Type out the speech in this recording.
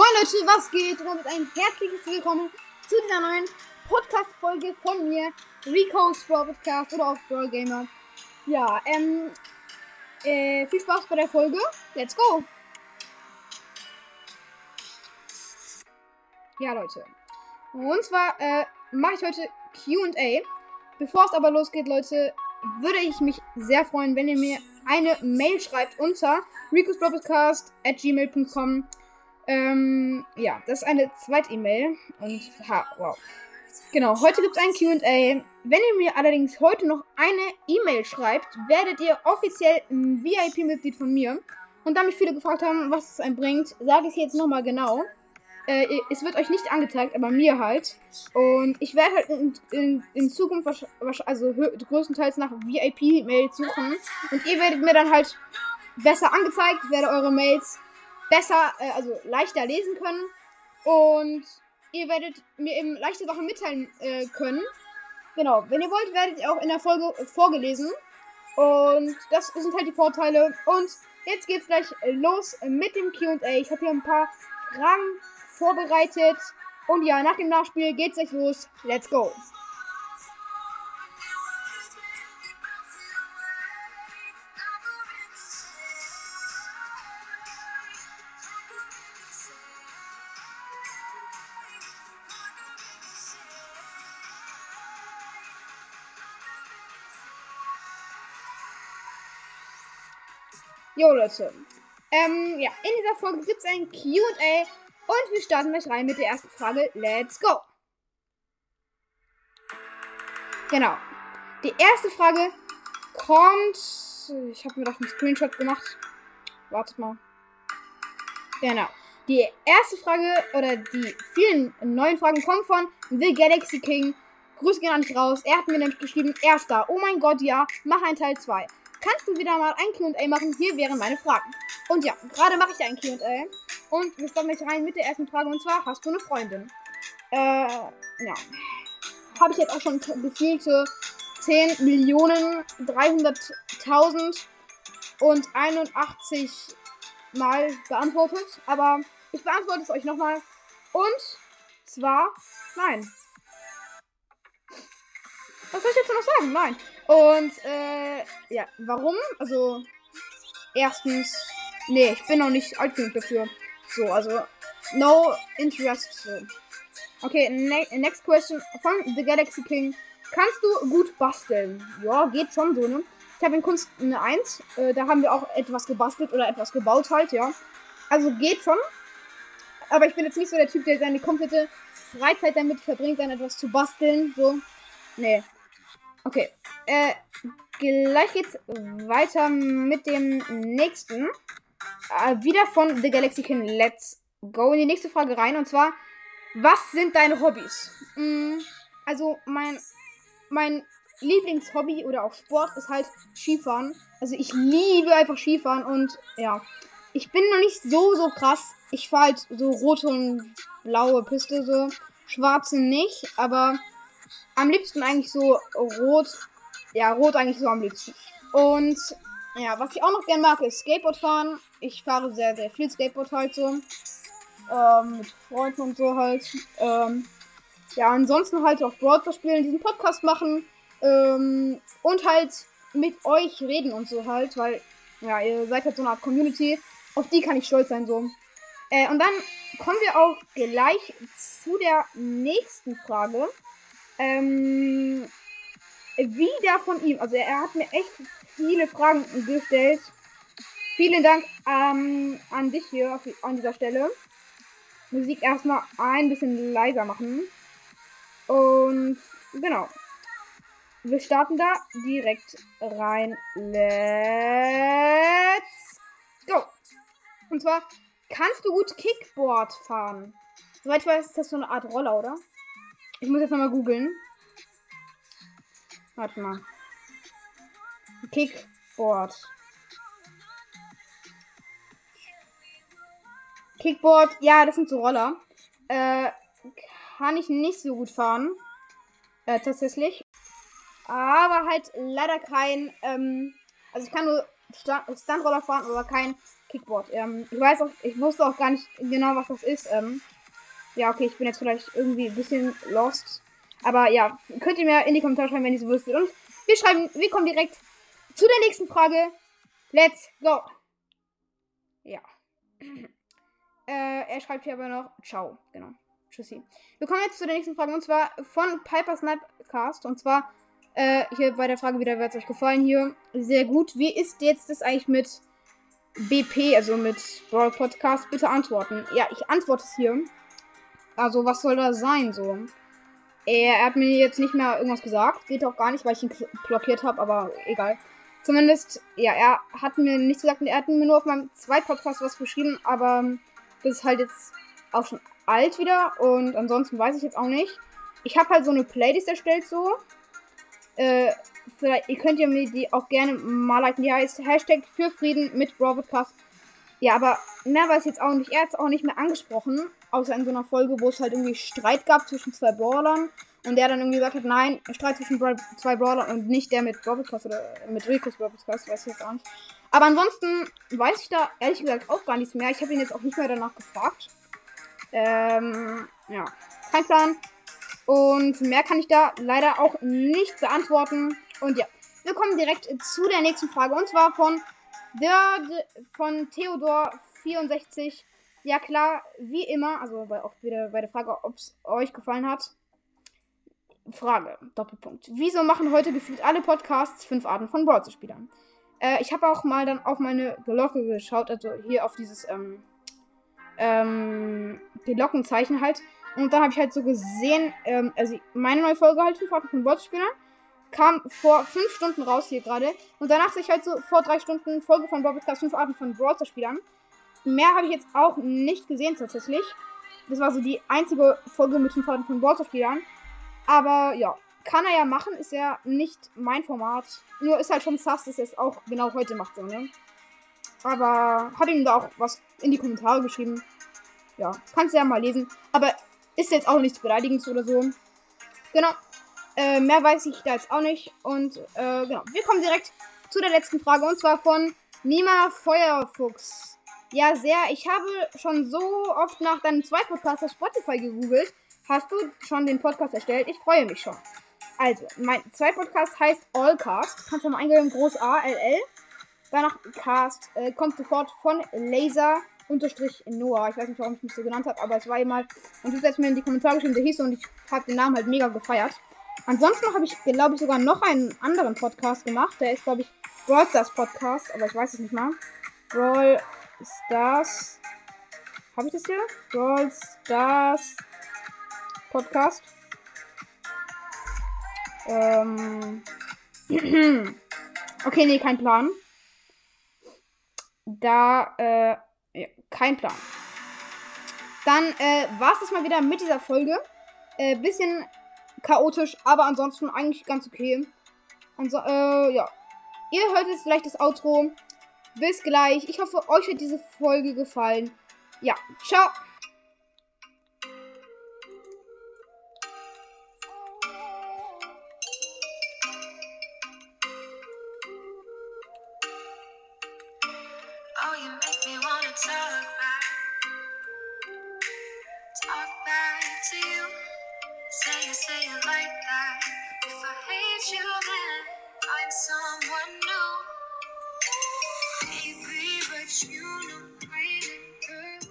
Moin Leute, was geht? Und ein herzliches Willkommen zu dieser neuen Podcast-Folge von mir, Rico's Brawl Podcast oder auch Brawl Gamer. Ja, ähm, äh, viel Spaß bei der Folge. Let's go! Ja, Leute. Und zwar, äh, mache ich heute QA. Bevor es aber losgeht, Leute, würde ich mich sehr freuen, wenn ihr mir eine Mail schreibt unter ricosbroadcast.gmail.com. Ähm, ja, das ist eine zweite E-Mail. Und, ha, wow. Genau, heute gibt es ein QA. Wenn ihr mir allerdings heute noch eine E-Mail schreibt, werdet ihr offiziell ein VIP-Mitglied von mir. Und da mich viele gefragt haben, was es einem bringt, sage ich jetzt nochmal genau. Äh, es wird euch nicht angezeigt, aber mir halt. Und ich werde halt in, in, in Zukunft also größtenteils nach VIP-Mails suchen. Und ihr werdet mir dann halt besser angezeigt, werde eure Mails besser, äh, also leichter lesen können. Und ihr werdet mir eben leichte Sachen mitteilen äh, können. Genau, wenn ihr wollt, werdet ihr auch in der Folge vorgelesen. Und das sind halt die Vorteile. Und jetzt geht's gleich los mit dem QA. Ich habe hier ein paar Fragen vorbereitet. Und ja, nach dem Nachspiel geht's gleich los. Let's go! Jo, Leute. Ähm, ja, in dieser Folge gibt es ein QA und wir starten gleich rein mit der ersten Frage. Let's go! Genau. Die erste Frage kommt. Ich habe mir doch einen Screenshot gemacht. Wartet mal. Genau. Die erste Frage oder die vielen neuen Fragen kommen von The Galaxy King. Grüße gehen nicht raus. Er hat mir nämlich geschrieben, erster. Oh mein Gott, ja, mach ein Teil 2 kannst du wieder mal ein QA machen. Hier wären meine Fragen. Und ja, gerade mache ich ein QA. Und wir kommen jetzt rein mit der ersten Frage. Und zwar, hast du eine Freundin? Äh, ja. Habe ich jetzt auch schon gefühlte 10 Millionen 300.000 und 81 Mal beantwortet. Aber ich beantworte es euch nochmal. Und zwar, nein. Was soll ich jetzt noch sagen? Nein. Und, äh, ja, warum? Also, erstens, nee, ich bin noch nicht alt genug dafür. So, also, no interest. So. Okay, ne next question von The Galaxy King. Kannst du gut basteln? Ja, geht schon so, ne? Ich habe in Kunst eine 1. Äh, da haben wir auch etwas gebastelt oder etwas gebaut halt, ja. Also geht schon. Aber ich bin jetzt nicht so der Typ, der seine komplette Freizeit damit verbringt, dann etwas zu basteln. So. Nee. Okay. Äh, gleich geht's weiter mit dem nächsten. Äh, wieder von The Galaxy King. Let's go in die nächste Frage rein. Und zwar, was sind deine Hobbys? Mm, also, mein, mein Lieblingshobby oder auch Sport ist halt Skifahren. Also, ich liebe einfach Skifahren und ja. Ich bin noch nicht so, so krass. Ich fahre halt so rote und blaue Piste, so schwarze nicht, aber am liebsten eigentlich so rot. Ja, rot eigentlich so am liebsten. Und ja, was ich auch noch gern mag, ist Skateboard fahren. Ich fahre sehr, sehr viel Skateboard halt so. Ähm, mit Freunden und so halt. Ähm, ja, ansonsten halt auch Broadway spielen, diesen Podcast machen. Ähm, und halt mit euch reden und so halt, weil, ja, ihr seid halt so eine Art Community. Auf die kann ich stolz sein, so. Äh, und dann kommen wir auch gleich zu der nächsten Frage. Ähm, wieder von ihm. Also er hat mir echt viele Fragen gestellt. Vielen Dank ähm, an dich hier auf, an dieser Stelle. Musik erstmal ein bisschen leiser machen. Und genau. Wir starten da direkt rein. Let's go. Und zwar, kannst du gut Kickboard fahren? Soweit ich weiß, ist das so eine Art Roller, oder? Ich muss jetzt nochmal googeln. Warte mal. Kickboard. Kickboard, ja, das sind so Roller. Äh, kann ich nicht so gut fahren. Äh, tatsächlich. Aber halt leider kein, ähm, also ich kann nur Stuntroller fahren, aber kein Kickboard. Ähm, ich weiß auch, ich wusste auch gar nicht genau, was das ist. Ähm, ja, okay, ich bin jetzt vielleicht irgendwie ein bisschen lost. Aber ja, könnt ihr mir in die Kommentare schreiben, wenn ihr es wüsstet. Und wir schreiben, wir kommen direkt zu der nächsten Frage. Let's go. Ja. äh, er schreibt hier aber noch Ciao. Genau. Tschüssi. Wir kommen jetzt zu der nächsten Frage und zwar von Piper Snipecast. Und zwar äh, hier bei der Frage wieder, wird es euch gefallen hier. Sehr gut. Wie ist jetzt das eigentlich mit BP, also mit Brawl Podcast? Bitte antworten. Ja, ich antworte es hier. Also, was soll das sein so? Er, hat mir jetzt nicht mehr irgendwas gesagt. Geht auch gar nicht, weil ich ihn blockiert habe, aber egal. Zumindest, ja, er hat mir nichts gesagt. Er hat mir nur auf meinem zweiten Podcast was geschrieben, aber das ist halt jetzt auch schon alt wieder und ansonsten weiß ich jetzt auch nicht. Ich habe halt so eine Playlist erstellt so. Äh, vielleicht, ihr könnt ja mir die auch gerne mal liken. Die heißt Hashtag für Frieden mit Broadcast. Ja, aber mehr weiß ich jetzt auch nicht. Er hat es auch nicht mehr angesprochen. Außer in so einer Folge, wo es halt irgendwie Streit gab zwischen zwei Brawlern. Und der dann irgendwie gesagt hat, nein, Streit zwischen Bra zwei Brawlern und nicht der mit Broadcast oder mit Ricos Broadcast, weiß ich jetzt auch nicht. Aber ansonsten weiß ich da ehrlich gesagt auch gar nichts mehr. Ich habe ihn jetzt auch nicht mehr danach gefragt. Ähm, ja, kein Plan. Und mehr kann ich da leider auch nicht beantworten. Und ja, wir kommen direkt zu der nächsten Frage. Und zwar von, der, von Theodor64. Ja klar, wie immer, also bei, auch wieder bei der Frage, ob es euch gefallen hat. Frage, Doppelpunkt. Wieso machen heute gefühlt alle Podcasts fünf Arten von Brawl-Spielern? Äh, ich habe auch mal dann auf meine Glocke geschaut, also hier auf dieses, ähm, ähm, Glockenzeichen halt. Und dann habe ich halt so gesehen, ähm, also meine neue Folge halt, fünf Arten von Brawl-Spielern, kam vor fünf Stunden raus hier gerade. Und danach sehe ich halt so vor drei Stunden Folge von Bob Podcast, fünf Arten von Brawl-Spielern. Mehr habe ich jetzt auch nicht gesehen tatsächlich. Das war so die einzige Folge mit fünf Arten von Brawl-Spielern. Aber ja, kann er ja machen, ist ja nicht mein Format. Nur ist halt schon sass, dass er es auch genau heute macht, so, ne? Aber hat ihm da auch was in die Kommentare geschrieben. Ja, kannst du ja mal lesen. Aber ist jetzt auch nichts Beleidigendes oder so. Genau. Äh, mehr weiß ich da jetzt auch nicht. Und äh, genau, wir kommen direkt zu der letzten Frage. Und zwar von Nima Feuerfuchs. Ja, sehr. Ich habe schon so oft nach deinem zweiten Podcast auf Spotify gegoogelt. Hast du schon den Podcast erstellt? Ich freue mich schon. Also, mein zweiter Podcast heißt Allcast. Kannst du mal eingeben, groß A, L, L. Danach Cast äh, kommt sofort von Laser unterstrich Noah. Ich weiß nicht, warum ich mich so genannt habe, aber es war mal. Und du hast mir in die Kommentare geschrieben, der hieß und ich habe den Namen halt mega gefeiert. Ansonsten habe ich, glaube ich, sogar noch einen anderen Podcast gemacht. Der ist, glaube ich, Brawl Stars Podcast, aber ich weiß es nicht mal. Brawl Stars. Habe ich das hier? Brawl Stars Podcast. Ähm. okay, nee, kein Plan. Da, äh, ja, kein Plan. Dann äh, war es das mal wieder mit dieser Folge. Äh, bisschen chaotisch, aber ansonsten eigentlich ganz okay. Also, äh, ja. Ihr hört jetzt vielleicht das Outro. Bis gleich. Ich hoffe, euch hat diese Folge gefallen. Ja, ciao. Oh, say it like that. If I hate you, then find someone new. you know